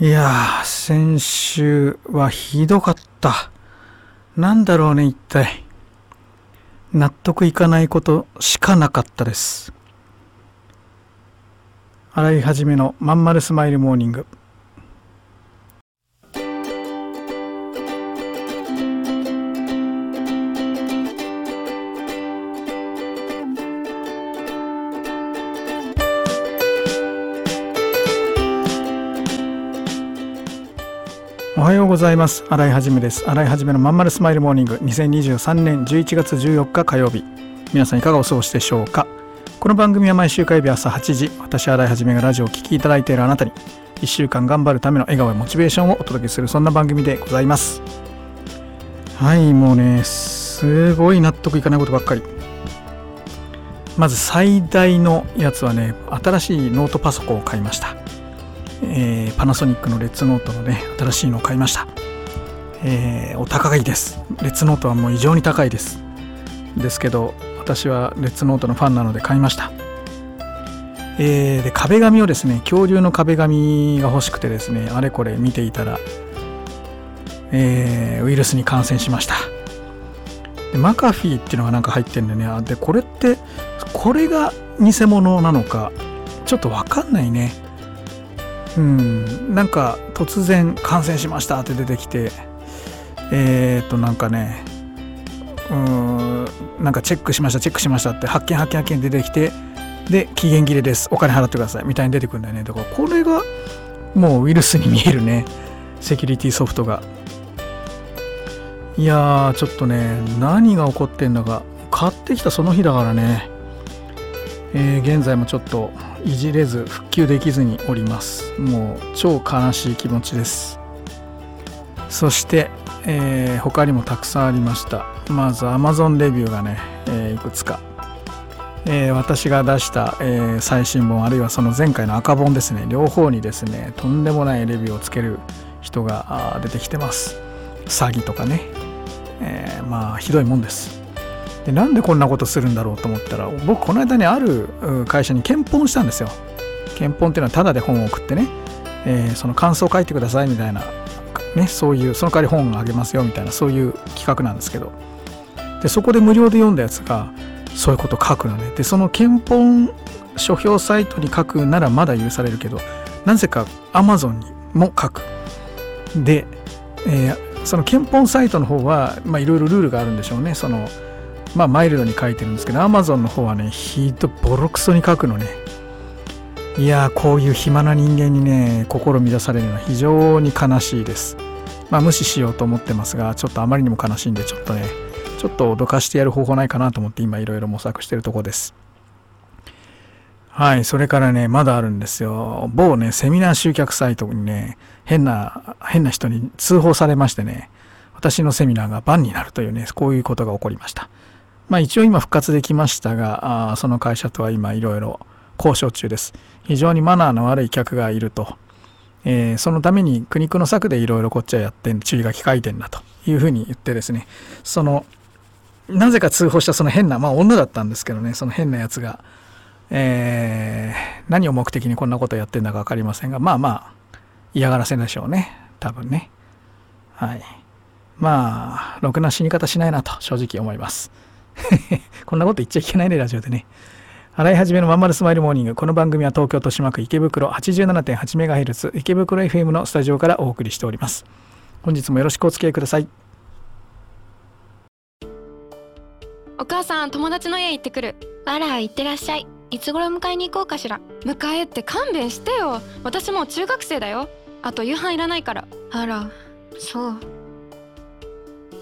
いやー、先週はひどかった。なんだろうね、一体。納得いかないことしかなかったです。洗い始めのまんまるスマイルモーニング。おはようございます。洗いはじめです。洗いはじめのまんまるスマイルモーニング2023年11月14日火曜日。皆さんいかがお過ごしでしょうか？この番組は毎週火曜日朝8時、私洗いはじめがラジオを聴きいただいているあなたに、1週間頑張るための笑顔やモチベーションをお届けするそんな番組でございます。はい、もうね、すごい納得いかないことばっかり。まず最大のやつはね、新しいノートパソコンを買いました。えーパナソニックのレッツノートのね新しいのを買いました、えーお高いです。レッツノートはもう異常に高いです。ですけど私はレッツノートのファンなので買いました。えーで壁紙をですね恐竜の壁紙が欲しくてですねあれこれ見ていたら、えーウイルスに感染しました。でマカフィーっていうのがなんか入ってるんでねでこれってこれが偽物なのかちょっとわかんないね。うん、なんか突然感染しましたって出てきてえー、っとなんかねうんなんかチェックしましたチェックしましたって発見発見発見出てきてで期限切れです。お金払ってください。みたいに出てくるんだよね。だからこれがもうウイルスに見えるね。セキュリティソフトが。いやーちょっとね何が起こってんだか。買ってきたその日だからね。えー現在もちょっといじれず復旧できずにおります。もう超悲しい気持ちです。そして、えー他にもたくさんありました。まず Amazon レビューがね、えーいくつか、えー私が出した、えー最新本あるいはその前回の赤本ですね。両方にですねとんでもないレビューをつける人が出てきてます。詐欺とかね、えーまあひどいもんです。でなんでこんなことするんだろうと思ったら僕この間ねある会社に検本したんですよ。検本っていうのはタダで本を送ってね、えーその感想を書いてくださいみたいな、ね、そういうその代わり本をあげますよみたいなそういう企画なんですけど。でそこで無料で読んだやつがそういうこと書くのね。でその検本書評サイトに書くならまだ許されるけどなぜか Amazon にも書く。で、えーその検本サイトの方はいろいろルールがあるんでしょうね。そのまあマイルドに書いてるんですけど Amazon の方はねひどボロクソに書くのね。いやーこういう暇な人間にね心乱されるのは非常に悲しいです。まあ無視しようと思ってますがちょっとあまりにも悲しいんでちょっとねちょっと脅かしてやる方法ないかなと思って今いろいろ模索してるとこです。はいそれからねまだあるんですよ。某ねセミナー集客サイトにね変な変な人に通報されましてね私のセミナーがバンになるというねこういうことが起こりました。まあ一応今復活できましたが、あその会社とは今いろいろ交渉中です。非常にマナーの悪い客がいると。えーそのために苦肉の策でいろいろこっちはやってん注意が機いてんだというふうに言ってですね、その、なぜか通報したその変な、まあ女だったんですけどね、その変なやつが、えー何を目的にこんなことやってんだか分かりませんが、まあまあ、嫌がらせでしょうね。多分ね。はい。まあ、ろくな死に方しないなと正直思います。こんなこと言っちゃいけないね、ラジオでね。洗い始めのまんまるスマイルモーニング。この番組は東京豊島区池袋 87.8MHz 池袋 FM のスタジオからお送りしております。本日もよろしくお付き合いください。お母さん友達の家行ってくるあら行ってらっしゃいいつ頃迎えに行こうかしら迎えって勘弁してよ私もう中学生だよあと夕飯いらないからあらそう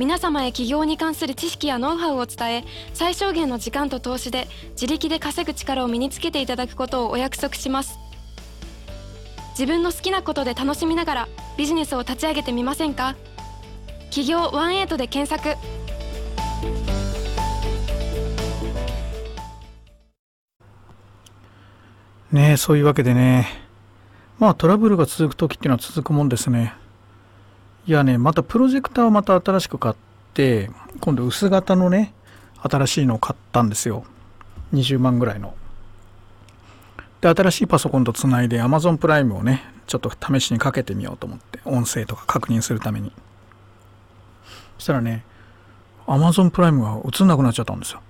皆様へ起業に関する知識やノウハウを伝え最小限の時間と投資で自力で稼ぐ力を身につけていただくことをお約束します。自分の好きなことで楽しみながらビジネスを立ち上げてみませんか？企業18で検索。ねえそういうわけでね。まあトラブルが続く時っていうのは続くもんですね。いやねまたプロジェクターをまた新しく買って今度薄型のね新しいのを買ったんですよ。20万ぐらいの。で新しいパソコンとつないで Amazon プライムをねちょっと試しにかけてみようと思って音声とか確認するために。そしたらね Amazon プライムが映んなくなっちゃったんですよ。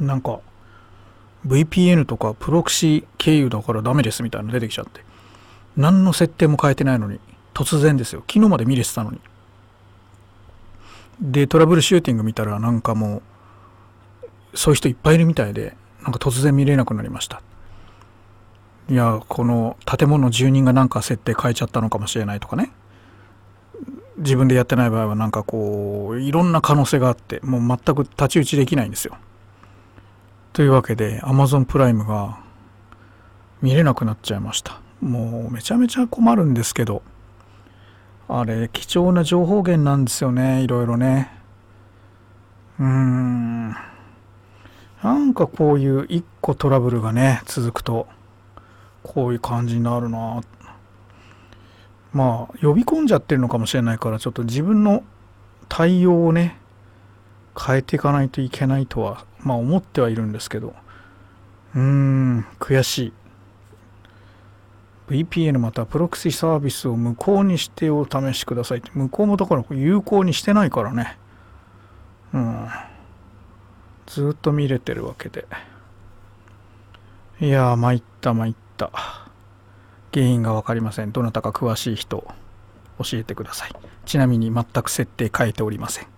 なんか VPN とかプロクシー経由だからダメですみたいなの出てきちゃって。何の設定も変えてないのに突然ですよ。昨日まで見れてたのに。でトラブルシューティング見たらなんかもうそういう人いっぱいいるみたいでなんか突然見れなくなりました。いやこの建物の住人がなんか設定変えちゃったのかもしれないとかね。自分でやってない場合はなんかこういろんな可能性があってもう全く太刀打ちできないんですよ。というわけで Amazon プライムが見れなくなっちゃいました。もうめちゃめちゃ困るんですけど。あれ貴重な情報源なんですよねいろいろね。うーん。なんかこういう一個トラブルがね続くとこういう感じになるな。まあ呼び込んじゃってるのかもしれないからちょっと自分の対応をね変えていかないといけないとはまあ思ってはいるんですけど。うーん悔しい。VPN またはプロクシサービスを無効にしてお試しください。って無効もだから有効にしてないからね。うん。ずっと見れてるわけで。いやー参った参った。原因が分かりません。どなたか詳しい人教えてください。ちなみに全く設定変えておりません。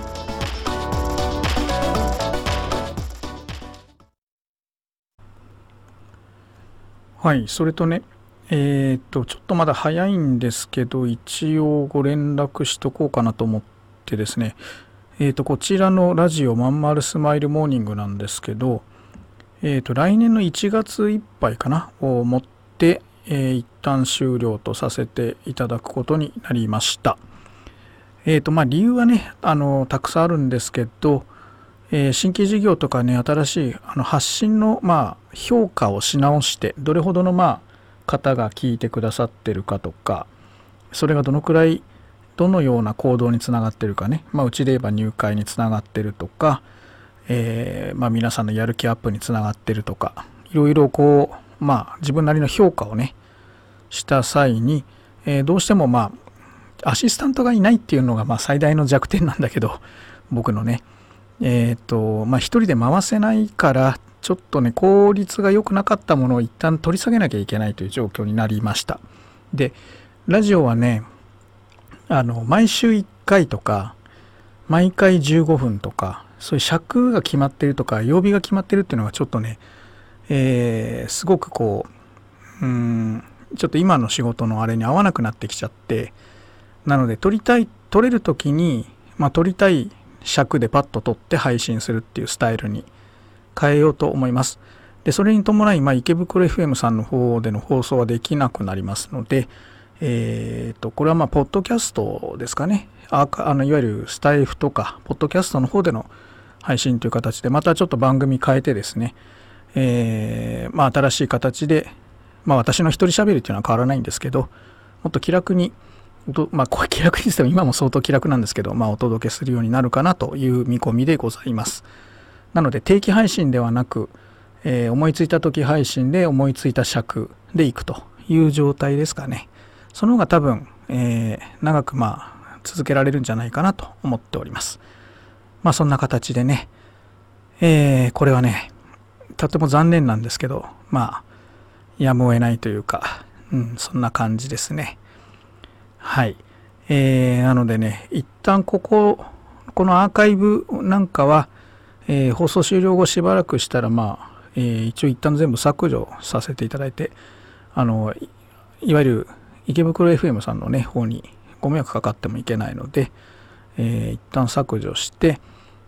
はい、それとね、えーっと、ちょっとまだ早いんですけど、一応ご連絡しとこうかなと思ってですね、えーっと、こちらのラジオまんまるスマイルモーニングなんですけど、えーっと、来年の1月いっぱいかな、をもって、えー一旦終了とさせていただくことになりました。えーっと、まあ、理由はね、あの、たくさんあるんですけど、えー新規事業とかね新しいあの発信のまあ評価をし直してどれほどのまあ方が聞いてくださってるかとかそれがどのくらいどのような行動につながってるかね、まあ、うちで言えば入会につながってるとか、えーまあ、皆さんのやる気アップにつながってるとかいろいろこうまあ自分なりの評価をねした際に、えーどうしてもまあアシスタントがいないっていうのがまあ最大の弱点なんだけど僕のねえっ、とまあ一人で回せないからちょっとね効率が良くなかったものを一旦取り下げなきゃいけないという状況になりました。でラジオはねあの毎週1回とか毎回15分とかそういう尺が決まってるとか曜日が決まってるっていうのがちょっとね、えーすごくこううんちょっと今の仕事のあれに合わなくなってきちゃってなので撮りたい撮れる時にまあ撮りたい尺でパッと撮って配信するっていうスタイルに変えようと思います。でそれに伴い、まあ、池袋 FM さんの方での放送はできなくなりますので、えー、とこれはまあポッドキャストですかねアーカあのいわゆるスタイフとかポッドキャストの方での配信という形でまたちょっと番組変えてですね、えーまあ、新しい形で、まあ、私の一人喋りっていうのは変わらないんですけどもっと気楽に、どまあ、これ気楽にしても今も相当気楽なんですけど、まあ、お届けするようになるかなという見込みでございます。なので定期配信ではなく、えー、思いついた時配信で思いついた尺でいくという状態ですかね。その方が多分、えー、長くまあ続けられるんじゃないかなと思っております。まあそんな形でね、えー、これはね、とても残念なんですけど、まあ、やむを得ないというか、うん、そんな感じですね。はい。えー、なのでね、一旦ここ、このアーカイブなんかは、えー、放送終了後しばらくしたら、まあ、えー、一応一旦全部削除させていただいて、あの、いわゆる池袋 FM さんのね、方にご迷惑かかってもいけないので、えー、一旦削除して、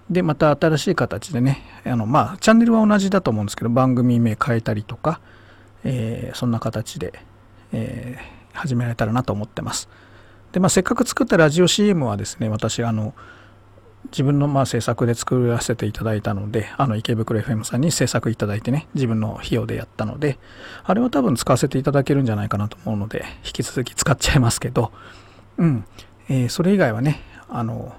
で、また新しい形でね、あの、まあ、チャンネルは同じだと思うんですけど、番組名変えたりとか、えー、そんな形で、えー、始められたらなと思ってます。で、まあ、せっかく作ったラジオ CM はですね、私、あの、自分のまあ制作で作らせていただいたので、あの池袋 FM さんに制作いただいてね、自分の費用でやったので、あれは多分使わせていただけるんじゃないかなと思うので、引き続き使っちゃいますけど、うん、えー、それ以外はね、あの、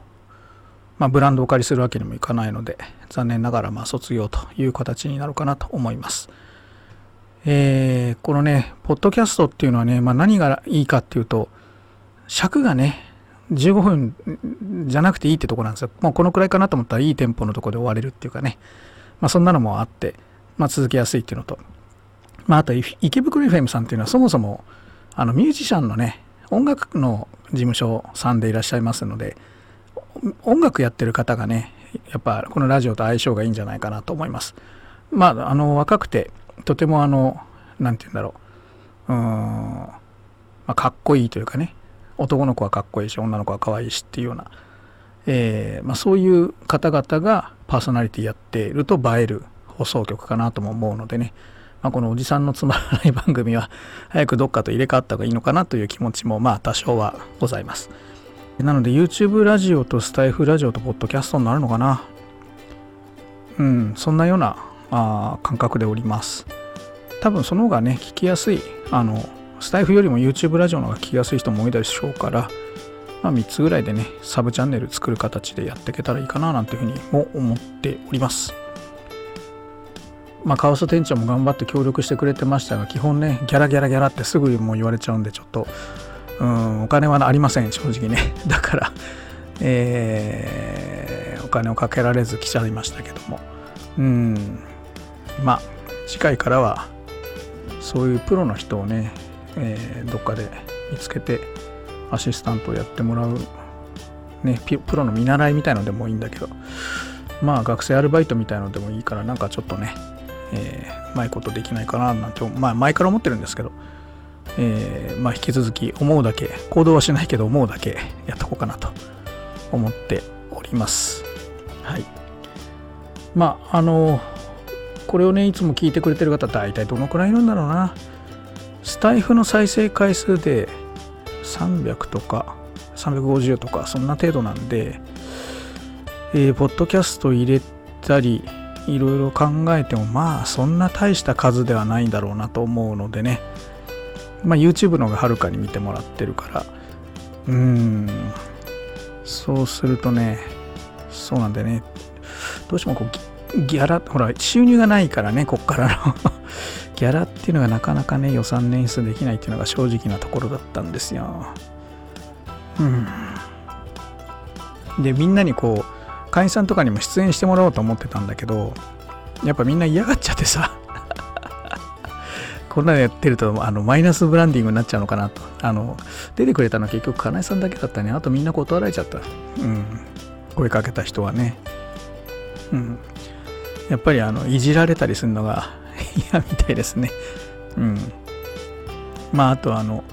まあ、ブランドをお借りするわけにもいかないので、残念ながらま卒業という形になるかなと思います。えー、このね、ポッドキャストっていうのはね、まあ、何がいいかっていうと、尺がね、15分じゃなくていいってとこなんですよ。もうこのくらいかなと思ったらいいテンポのとこで終われるっていうかね。まあそんなのもあって、まあ続けやすいっていうのと。まああと池袋 FM さんっていうのはそもそもあのミュージシャンのね、音楽の事務所さんでいらっしゃいますので、音楽やってる方がね、やっぱこのラジオと相性がいいんじゃないかなと思います。まああの若くて、とてもあの、なんて言うんだろう。うーん、まあ、かっこいいというかね、男の子はかっこいいし女の子は可愛いしっていうような、えー、まあ、そういう方々がパーソナリティやっていると映える放送局かなとも思うのでね、まあ、このおじさんのつまらない番組は早くどっかと入れ替わった方がいいのかなという気持ちもまあ多少はございます。なので YouTube ラジオとスタイフラジオとポッドキャストになるのかな。うん、そんなようなあ感覚でおります。多分その方がね、聞きやすい、あの、スタイフよりも YouTube ラジオの方が聞きやすい人も多いでしょうから、まあ、3つぐらいでね、サブチャンネル作る形でやっていけたらいいかななんていうふうにも思っております。まあ、カオス店長も頑張って協力してくれてましたが、基本ね、ギャラギャラギャラってすぐもう言われちゃうんで、ちょっと、うん、お金はありません、正直ね。だから、えー、お金をかけられず来ちゃいましたけども、うん、まあ、次回からは、そういうプロの人をね、えー、どっかで見つけてアシスタントをやってもらう、ね、プロの見習いみたいのでもいいんだけどまあ学生アルバイトみたいのでもいいからなんかちょっとね、えー、うまいことできないかななんてまあ前から思ってるんですけど、えー、まあ引き続き思うだけ行動はしないけど思うだけやっとこうかなと思っております。はい。まああのこれをねいつも聞いてくれてる方大体どのくらいいるんだろうな。スタイフの再生回数で300とか350とかそんな程度なんで、えー、ポッドキャスト入れたりいろいろ考えてもまあそんな大した数ではないんだろうなと思うのでね。まあ YouTube の方がはるかに見てもらってるから。うーん。そうするとねそうなんでね。どうしてもこうギャラほら収入がないからねこっからの。ギャラっていうのがなかなかね予算捻出できないっていうのが正直なところだったんですよ。うん。でみんなにこう会員さんとかにも出演してもらおうと思ってたんだけどやっぱみんな嫌がっちゃってさ。こんなのやってるとあのマイナスブランディングになっちゃうのかなと。あの出てくれたのは結局金井さんだけだったね。あとみんな断られちゃった。うん。声かけた人はね。うん。やっぱりあのいじられたりするのが 嫌みたいですね。うん。まああとあの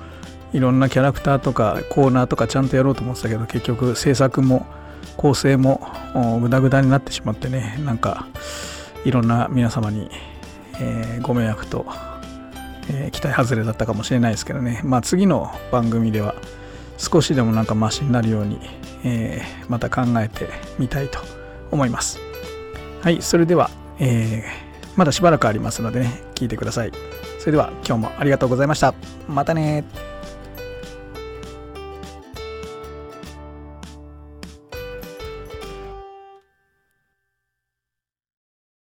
いろんなキャラクターとかコーナーとかちゃんとやろうと思ってたけど結局制作も構成もグダグダになってしまってねなんかいろんな皆様に、えー、ご迷惑と、えー、期待外れだったかもしれないですけどねまあ次の番組では少しでもなんかマシになるように、えー、また考えてみたいと思いますはいそれでは、えーまだしばらくありますのでね、聞いてください。それでは今日もありがとうございました。またね